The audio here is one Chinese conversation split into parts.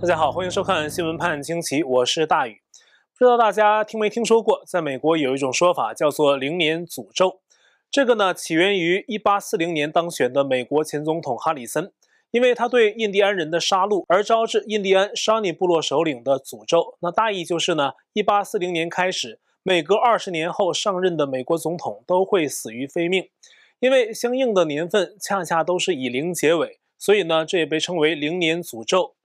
大家好，欢迎收看《新闻判惊奇》，我是大宇。不知道大家听没听说过，在美国有一种说法叫做“零年诅咒”。这个呢，起源于1840年当选的美国前总统哈里森，因为他对印第安人的杀戮而招致印第安沙尼部落首领的诅咒。那大意就是呢，1840年开始，每隔二十年后上任的美国总统都会死于非命，因为相应的年份恰恰都是以零结尾，所以呢，这也被称为“零年诅咒”。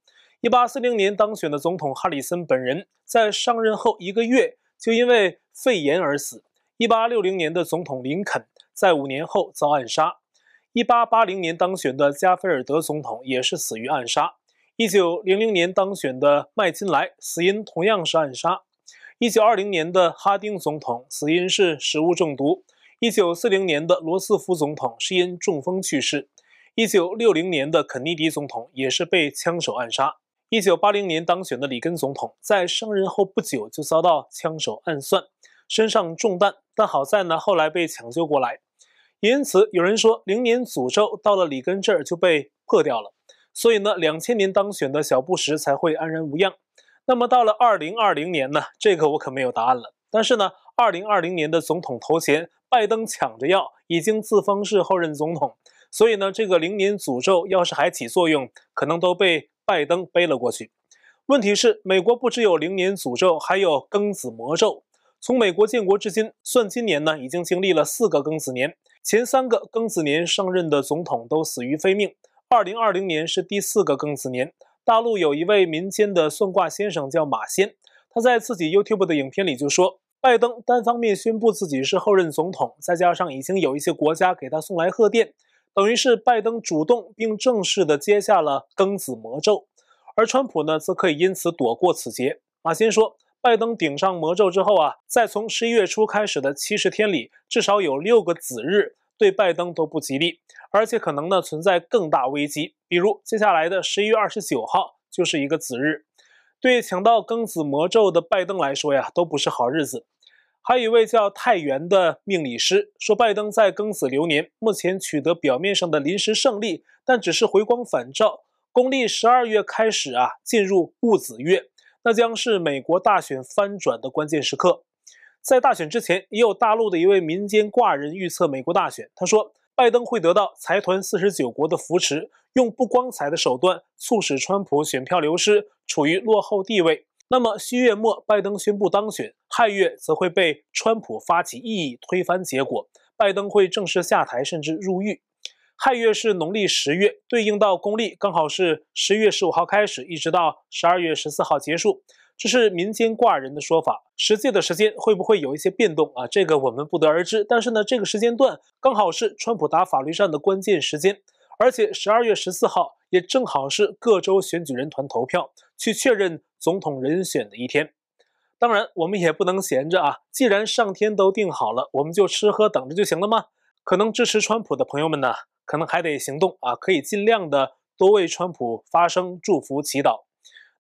一八四零年当选的总统哈里森本人在上任后一个月就因为肺炎而死。一八六零年的总统林肯在五年后遭暗杀。一八八零年当选的加菲尔德总统也是死于暗杀。一九零零年当选的麦金莱死因同样是暗杀。一九二零年的哈丁总统死因是食物中毒。一九四零年的罗斯福总统是因中风去世。一九六零年的肯尼迪总统也是被枪手暗杀。一九八零年当选的里根总统，在上任后不久就遭到枪手暗算，身上中弹，但好在呢，后来被抢救过来。因此，有人说零年诅咒到了里根这儿就被破掉了，所以呢，两千年当选的小布什才会安然无恙。那么到了二零二零年呢，这个我可没有答案了。但是呢，二零二零年的总统头衔，拜登抢着要，已经自封是后任总统，所以呢，这个零年诅咒要是还起作用，可能都被。拜登背了过去。问题是，美国不只有零年诅咒，还有庚子魔咒。从美国建国至今，算今年呢，已经经历了四个庚子年。前三个庚子年上任的总统都死于非命。二零二零年是第四个庚子年。大陆有一位民间的算卦先生叫马仙，他在自己 YouTube 的影片里就说，拜登单方面宣布自己是后任总统，再加上已经有一些国家给他送来贺电。等于是拜登主动并正式的接下了庚子魔咒，而川普呢，则可以因此躲过此劫。马先说，拜登顶上魔咒之后啊，在从十一月初开始的七十天里，至少有六个子日对拜登都不吉利，而且可能呢存在更大危机，比如接下来的十一月二十九号就是一个子日，对抢到庚子魔咒的拜登来说呀，都不是好日子。还有一位叫太原的命理师说，拜登在庚子流年目前取得表面上的临时胜利，但只是回光返照。公历十二月开始啊，进入戊子月，那将是美国大选翻转的关键时刻。在大选之前，也有大陆的一位民间卦人预测美国大选，他说，拜登会得到财团四十九国的扶持，用不光彩的手段促使川普选票流失，处于落后地位。那么七月末，拜登宣布当选，亥月则会被川普发起异议推翻结果，拜登会正式下台，甚至入狱。亥月是农历十月，对应到公历刚好是十月十五号开始，一直到十二月十四号结束。这是民间挂人的说法，实际的时间会不会有一些变动啊？这个我们不得而知。但是呢，这个时间段刚好是川普打法律战的关键时间，而且十二月十四号也正好是各州选举人团投票去确认。总统人选的一天，当然我们也不能闲着啊！既然上天都定好了，我们就吃喝等着就行了吗？可能支持川普的朋友们呢，可能还得行动啊！可以尽量的多为川普发声、祝福、祈祷。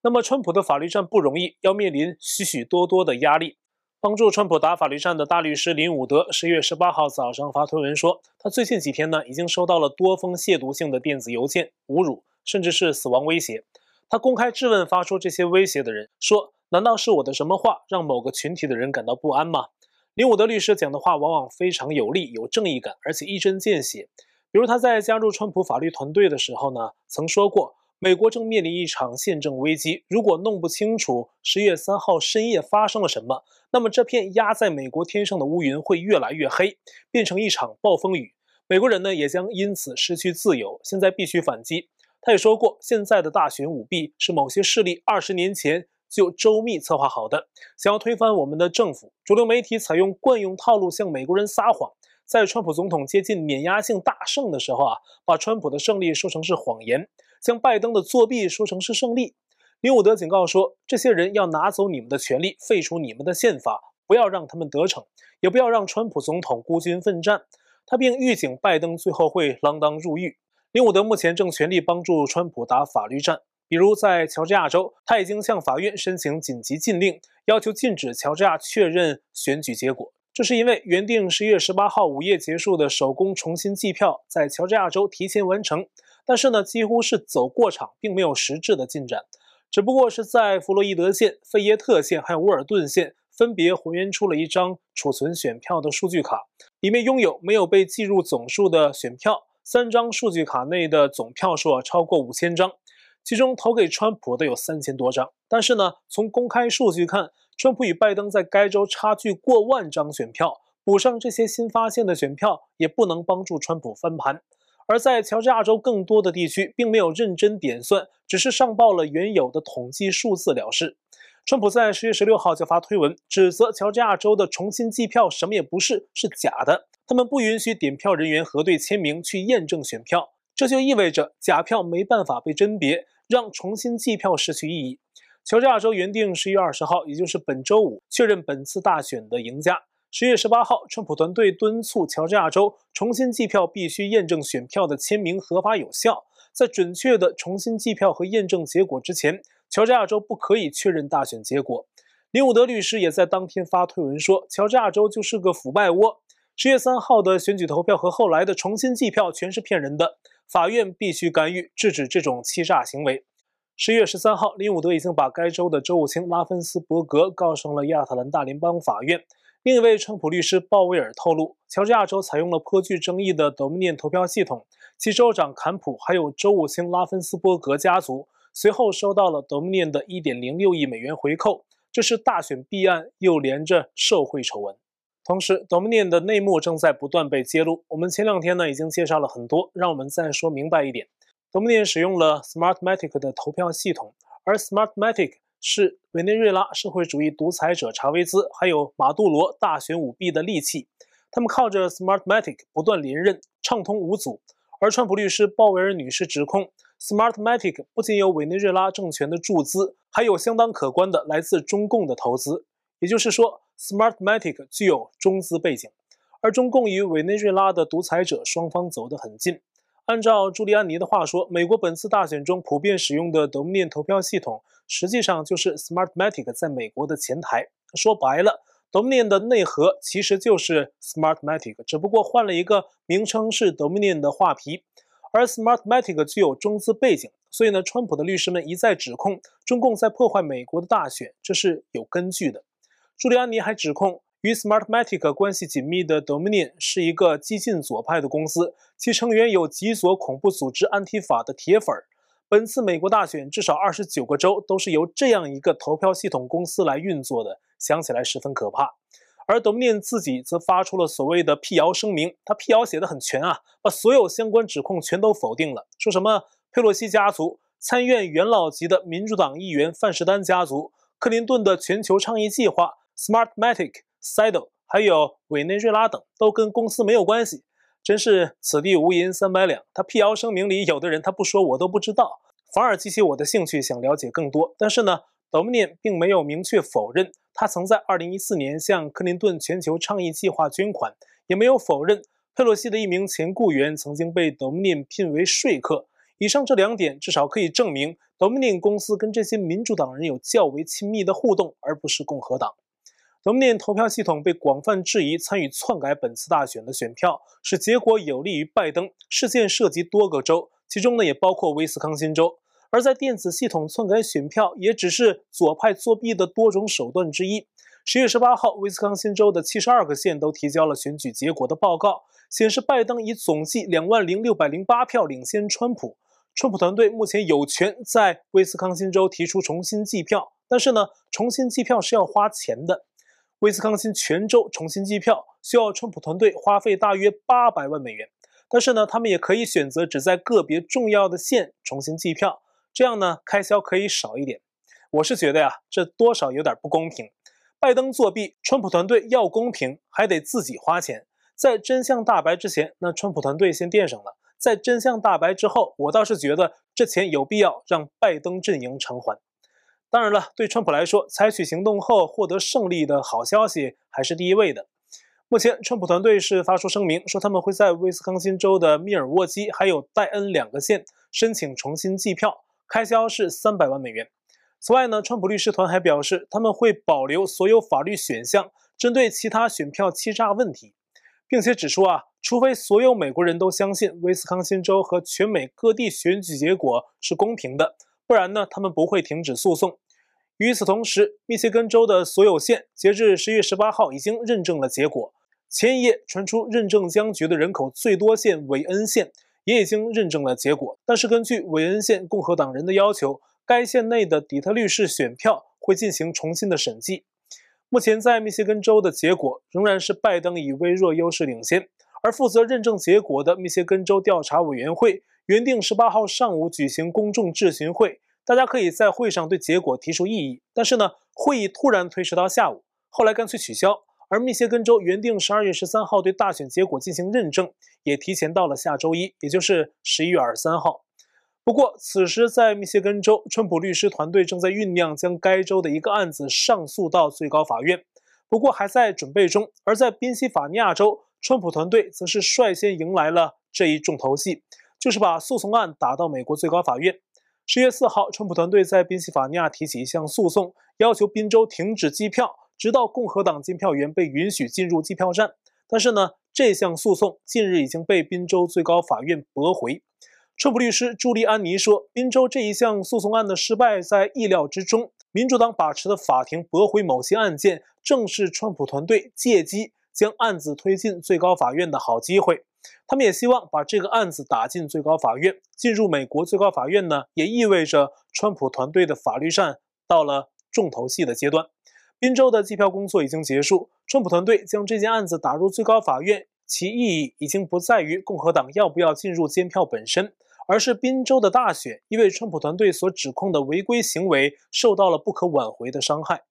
那么，川普的法律战不容易，要面临许许多多的压力。帮助川普打法律战的大律师林伍德十月十八号早上发推文说，他最近几天呢，已经收到了多封亵渎性的电子邮件，侮辱甚至是死亡威胁。他公开质问发出这些威胁的人，说：“难道是我的什么话让某个群体的人感到不安吗？”林伍德律师讲的话往往非常有力、有正义感，而且一针见血。比如他在加入川普法律团队的时候呢，曾说过：“美国正面临一场宪政危机，如果弄不清楚十月三号深夜发生了什么，那么这片压在美国天上的乌云会越来越黑，变成一场暴风雨。美国人呢也将因此失去自由。现在必须反击。”他也说过，现在的大选舞弊是某些势力二十年前就周密策划好的，想要推翻我们的政府。主流媒体采用惯用套路，向美国人撒谎，在川普总统接近碾压性大胜的时候啊，把川普的胜利说成是谎言，将拜登的作弊说成是胜利。林伍德警告说，这些人要拿走你们的权利，废除你们的宪法，不要让他们得逞，也不要让川普总统孤军奋战。他并预警拜登最后会锒铛入狱。林伍德目前正全力帮助川普打法律战，比如在乔治亚州，他已经向法院申请紧急禁令，要求禁止乔治亚确认选举结果。这是因为原定十一月十八号午夜结束的手工重新计票，在乔治亚州提前完成，但是呢，几乎是走过场，并没有实质的进展。只不过是在弗洛伊德县、费耶特县还有沃尔顿县分别还原出了一张储存选票的数据卡，里面拥有没有被计入总数的选票。三张数据卡内的总票数啊超过五千张，其中投给川普的有三千多张。但是呢，从公开数据看，川普与拜登在该州差距过万张选票，补上这些新发现的选票也不能帮助川普翻盘。而在乔治亚州更多的地区，并没有认真点算，只是上报了原有的统计数字了事。川普在十月十六号就发推文，指责乔治亚州的重新计票什么也不是，是假的。他们不允许点票人员核对签名去验证选票，这就意味着假票没办法被甄别，让重新计票失去意义。乔治亚州原定十一月二十号，也就是本周五确认本次大选的赢家。十月十八号，川普团队敦促乔治亚州重新计票必须验证选票的签名合法有效，在准确的重新计票和验证结果之前，乔治亚州不可以确认大选结果。林伍德律师也在当天发推文说：“乔治亚州就是个腐败窝。”十月三号的选举投票和后来的重新计票全是骗人的，法院必须干预，制止这种欺诈行为。十月十三号，林伍德已经把该州的州务卿拉芬斯伯格告上了亚特兰大联邦法院。另一位川普律师鲍威尔透露，乔治亚州采用了颇具争议的 Dominion 投票系统，其州长坎普还有州务卿拉芬斯伯格家族随后收到了 Dominion 的一点零六亿美元回扣，这是大选弊案，又连着受贿丑闻。同时，Dominion 的内幕正在不断被揭露。我们前两天呢已经介绍了很多，让我们再说明白一点。Dominion 使用了 Smartmatic 的投票系统，而 Smartmatic 是委内瑞拉社会主义独裁者查韦兹还有马杜罗大选舞弊的利器。他们靠着 Smartmatic 不断连任，畅通无阻。而川普律师鲍维尔女士指控，Smartmatic 不仅有委内瑞拉政权的注资，还有相当可观的来自中共的投资。也就是说，Smartmatic 具有中资背景，而中共与委内瑞拉的独裁者双方走得很近。按照朱利安尼的话说，美国本次大选中普遍使用的 Dominion 投票系统，实际上就是 Smartmatic 在美国的前台。说白了，Dominion 的内核其实就是 Smartmatic，只不过换了一个名称是 Dominion 的画皮。而 Smartmatic 具有中资背景，所以呢，川普的律师们一再指控中共在破坏美国的大选，这是有根据的。朱利安尼还指控，与 Smartmatic 关系紧密的 Dominion 是一个激进左派的公司，其成员有极左恐怖组织安提法的铁粉。本次美国大选至少二十九个州都是由这样一个投票系统公司来运作的，想起来十分可怕。而 Dominion 自己则发出了所谓的辟谣声明，他辟谣写得很全啊，把所有相关指控全都否定了，说什么佩洛西家族、参院元老级的民主党议员范士丹家族、克林顿的全球倡议计划。Smartmatic、Sido 还有委内瑞拉等都跟公司没有关系，真是此地无银三百两。他辟谣声明里有的人他不说我都不知道，反而激起我的兴趣，想了解更多。但是呢，Dominion 并没有明确否认他曾在2014年向克林顿全球倡议计划捐款，也没有否认佩洛西的一名前雇员曾经被 Dominion 聘为说客。以上这两点至少可以证明 Dominion 公司跟这些民主党人有较为亲密的互动，而不是共和党。农民投票系统被广泛质疑参与篡改本次大选的选票，使结果有利于拜登。事件涉及多个州，其中呢也包括威斯康辛州。而在电子系统篡改选票，也只是左派作弊的多种手段之一。十月十八号，威斯康辛州的七十二个县都提交了选举结果的报告，显示拜登以总计两万零六百零八票领先川普。川普团队目前有权在威斯康辛州提出重新计票，但是呢，重新计票是要花钱的。威斯康辛全州重新计票需要川普团队花费大约八百万美元，但是呢，他们也可以选择只在个别重要的县重新计票，这样呢，开销可以少一点。我是觉得呀，这多少有点不公平。拜登作弊，川普团队要公平还得自己花钱。在真相大白之前，那川普团队先垫上了；在真相大白之后，我倒是觉得这钱有必要让拜登阵营偿还。当然了，对川普来说，采取行动后获得胜利的好消息还是第一位的。目前，川普团队是发出声明说，他们会在威斯康辛州的密尔沃基还有戴恩两个县申请重新计票，开销是三百万美元。此外呢，川普律师团还表示，他们会保留所有法律选项，针对其他选票欺诈问题，并且指出啊，除非所有美国人都相信威斯康辛州和全美各地选举结果是公平的。不然呢，他们不会停止诉讼。与此同时，密歇根州的所有县截至十月十八号已经认证了结果。前一夜传出认证僵局的人口最多县韦恩县也已经认证了结果，但是根据韦恩县共和党人的要求，该县内的底特律市选票会进行重新的审计。目前在密歇根州的结果仍然是拜登以微弱优势领先，而负责认证结果的密歇根州调查委员会原定十八号上午举行公众质询会，大家可以在会上对结果提出异议，但是呢，会议突然推迟到下午，后来干脆取消。而密歇根州原定十二月十三号对大选结果进行认证，也提前到了下周一，也就是十一月二十三号。不过，此时在密歇根州，川普律师团队正在酝酿将该州的一个案子上诉到最高法院，不过还在准备中。而在宾夕法尼亚州，川普团队则是率先迎来了这一重头戏，就是把诉讼案打到美国最高法院。十月四号，川普团队在宾夕法尼亚提起一项诉讼，要求宾州停止计票，直到共和党监票员被允许进入计票站。但是呢，这项诉讼近日已经被宾州最高法院驳回。川普律师朱利安尼说：“宾州这一项诉讼案的失败在意料之中。民主党把持的法庭驳回某些案件，正是川普团队借机将案子推进最高法院的好机会。他们也希望把这个案子打进最高法院。进入美国最高法院呢，也意味着川普团队的法律战到了重头戏的阶段。宾州的计票工作已经结束，川普团队将这件案子打入最高法院，其意义已经不在于共和党要不要进入监票本身。”而是宾州的大选，因为川普团队所指控的违规行为受到了不可挽回的伤害。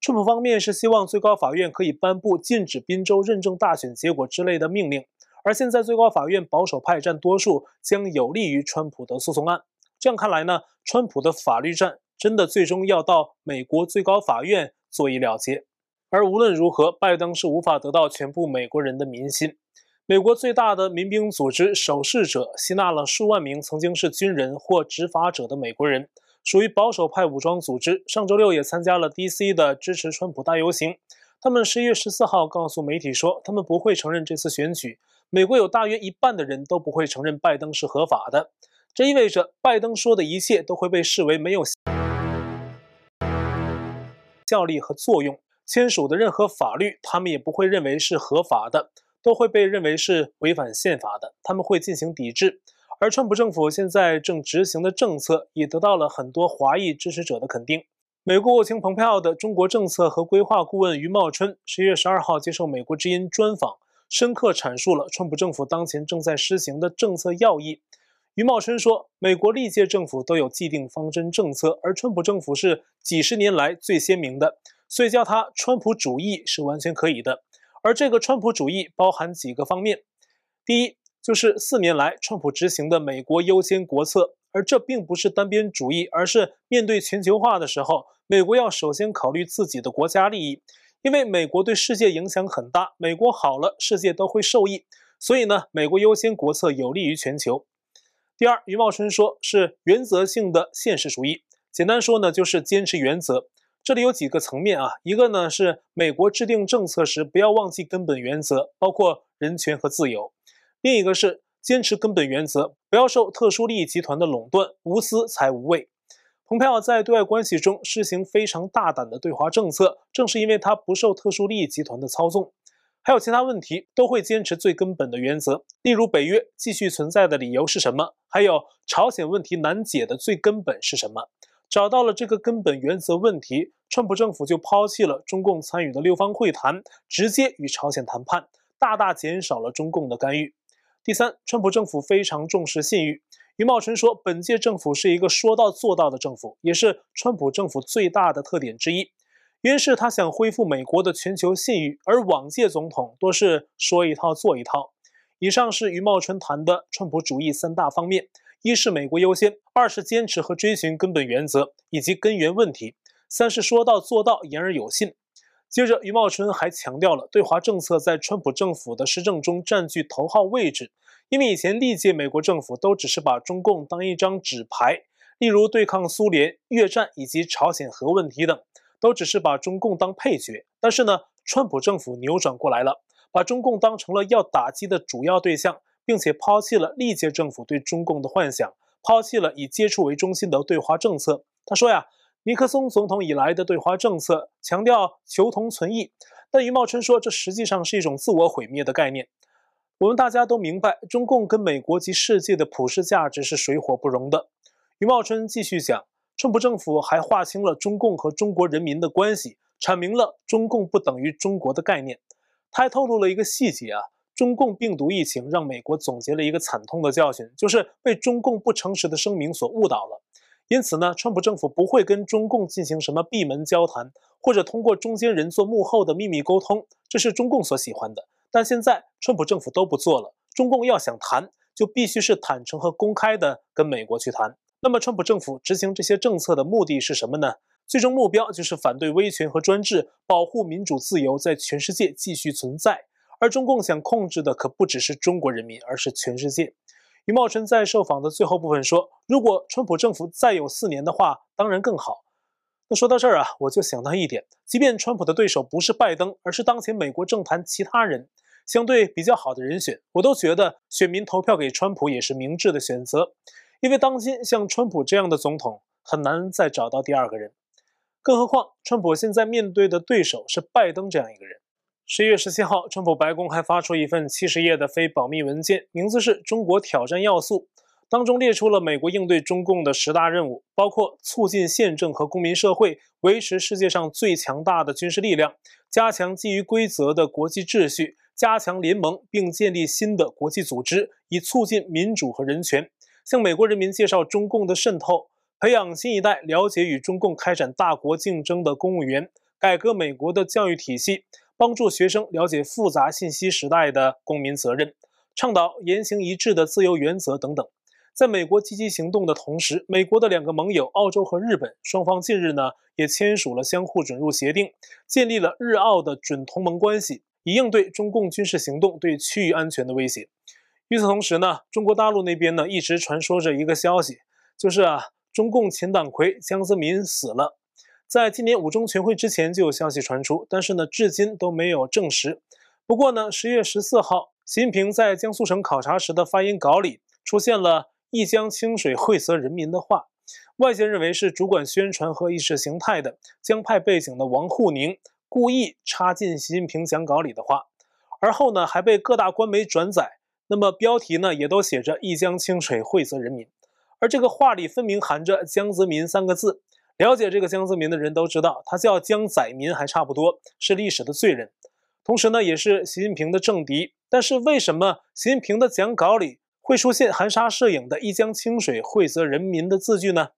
川普方面是希望最高法院可以颁布禁止宾州认证大选结果之类的命令，而现在最高法院保守派占多数，将有利于川普的诉讼案。这样看来呢，川普的法律战真的最终要到美国最高法院做一了结。而无论如何，拜登是无法得到全部美国人的民心。美国最大的民兵组织守势者吸纳了数万名曾经是军人或执法者的美国人，属于保守派武装组织。上周六也参加了 DC 的支持川普大游行。他们十一月十四号告诉媒体说，他们不会承认这次选举。美国有大约一半的人都不会承认拜登是合法的，这意味着拜登说的一切都会被视为没有效力和作用。签署的任何法律，他们也不会认为是合法的。都会被认为是违反宪法的，他们会进行抵制。而川普政府现在正执行的政策也得到了很多华裔支持者的肯定。美国国务卿蓬佩奥的中国政策和规划顾问余茂春十一月十二号接受美国之音专访，深刻阐述了川普政府当前正在施行的政策要义。余茂春说，美国历届政府都有既定方针政策，而川普政府是几十年来最鲜明的，所以叫它川普主义是完全可以的。而这个川普主义包含几个方面，第一就是四年来川普执行的“美国优先”国策，而这并不是单边主义，而是面对全球化的时候，美国要首先考虑自己的国家利益，因为美国对世界影响很大，美国好了，世界都会受益，所以呢，“美国优先”国策有利于全球。第二，余茂春说是原则性的现实主义，简单说呢，就是坚持原则。这里有几个层面啊，一个呢是美国制定政策时不要忘记根本原则，包括人权和自由；另一个是坚持根本原则，不要受特殊利益集团的垄断，无私才无畏。蓬佩奥在对外关系中实行非常大胆的对华政策，正是因为他不受特殊利益集团的操纵。还有其他问题都会坚持最根本的原则，例如北约继续存在的理由是什么？还有朝鲜问题难解的最根本是什么？找到了这个根本原则问题，川普政府就抛弃了中共参与的六方会谈，直接与朝鲜谈判，大大减少了中共的干预。第三，川普政府非常重视信誉。余茂春说，本届政府是一个说到做到的政府，也是川普政府最大的特点之一。原是他想恢复美国的全球信誉，而往届总统多是说一套做一套。以上是余茂春谈的川普主义三大方面。一是美国优先，二是坚持和追寻根本原则以及根源问题，三是说到做到，言而有信。接着，余茂春还强调了对华政策在川普政府的施政中占据头号位置，因为以前历届美国政府都只是把中共当一张纸牌，例如对抗苏联、越战以及朝鲜核问题等，都只是把中共当配角。但是呢，川普政府扭转过来了，把中共当成了要打击的主要对象。并且抛弃了历届政府对中共的幻想，抛弃了以接触为中心的对华政策。他说呀，尼克松总统以来的对华政策强调求同存异，但余茂春说这实际上是一种自我毁灭的概念。我们大家都明白，中共跟美国及世界的普世价值是水火不容的。余茂春继续讲，川普政府还划清了中共和中国人民的关系，阐明了中共不等于中国的概念。他还透露了一个细节啊。中共病毒疫情让美国总结了一个惨痛的教训，就是被中共不诚实的声明所误导了。因此呢，川普政府不会跟中共进行什么闭门交谈，或者通过中间人做幕后的秘密沟通，这是中共所喜欢的。但现在川普政府都不做了，中共要想谈，就必须是坦诚和公开的跟美国去谈。那么，川普政府执行这些政策的目的是什么呢？最终目标就是反对威权和专制，保护民主自由在全世界继续存在。而中共想控制的可不只是中国人民，而是全世界。余茂春在受访的最后部分说：“如果川普政府再有四年的话，当然更好。”那说到这儿啊，我就想到一点：即便川普的对手不是拜登，而是当前美国政坛其他人相对比较好的人选，我都觉得选民投票给川普也是明智的选择。因为当今像川普这样的总统很难再找到第二个人，更何况川普现在面对的对手是拜登这样一个人。十一月十七号，川普白宫还发出一份七十页的非保密文件，名字是《中国挑战要素》，当中列出了美国应对中共的十大任务，包括促进宪政和公民社会，维持世界上最强大的军事力量，加强基于规则的国际秩序，加强联盟，并建立新的国际组织，以促进民主和人权，向美国人民介绍中共的渗透，培养新一代了解与中共开展大国竞争的公务员，改革美国的教育体系。帮助学生了解复杂信息时代的公民责任，倡导言行一致的自由原则等等。在美国积极行动的同时，美国的两个盟友澳洲和日本双方近日呢也签署了相互准入协定，建立了日澳的准同盟关系，以应对中共军事行动对区域安全的威胁。与此同时呢，中国大陆那边呢一直传说着一个消息，就是啊，中共前党魁江泽民死了。在今年五中全会之前就有消息传出，但是呢，至今都没有证实。不过呢，十月十四号，习近平在江苏省考察时的发言稿里出现了“一江清水惠泽人民”的话，外界认为是主管宣传和意识形态的江派背景的王沪宁故意插进习近平讲稿里的话，而后呢还被各大官媒转载，那么标题呢也都写着“一江清水惠泽人民”，而这个话里分明含着“江泽民”三个字。了解这个江泽民的人都知道，他叫江载民还差不多，是历史的罪人，同时呢也是习近平的政敌。但是为什么习近平的讲稿里会出现含沙射影的一江清水惠泽人民的字句呢？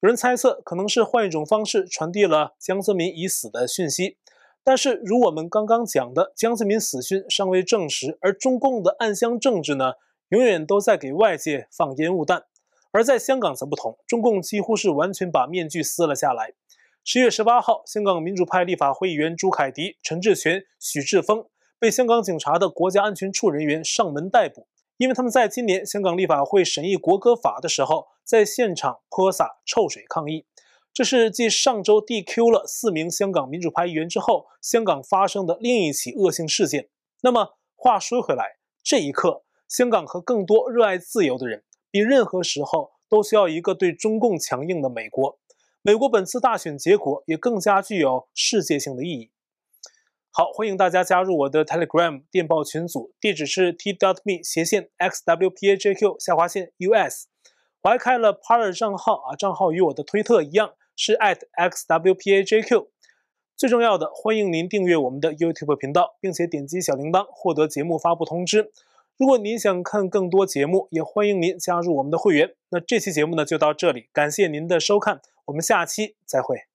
有人猜测，可能是换一种方式传递了江泽民已死的讯息。但是如我们刚刚讲的，江泽民死讯尚未证实，而中共的暗箱政治呢，永远都在给外界放烟雾弹。而在香港则不同，中共几乎是完全把面具撕了下来。十月十八号，香港民主派立法会议员朱凯迪、陈志全、许志峰被香港警察的国家安全处人员上门逮捕，因为他们在今年香港立法会审议国歌法的时候，在现场泼洒臭水抗议。这是继上周 DQ 了四名香港民主派议员之后，香港发生的另一起恶性事件。那么话说回来，这一刻，香港和更多热爱自由的人。比任何时候都需要一个对中共强硬的美国。美国本次大选结果也更加具有世界性的意义。好，欢迎大家加入我的 Telegram 电报群组，地址是 t.me 斜线 xwpajq 下划线 us。我还开了 Parler 账号啊，账号与我的推特一样是 @xwpajq。最重要的，欢迎您订阅我们的 YouTube 频道，并且点击小铃铛获得节目发布通知。如果您想看更多节目，也欢迎您加入我们的会员。那这期节目呢，就到这里，感谢您的收看，我们下期再会。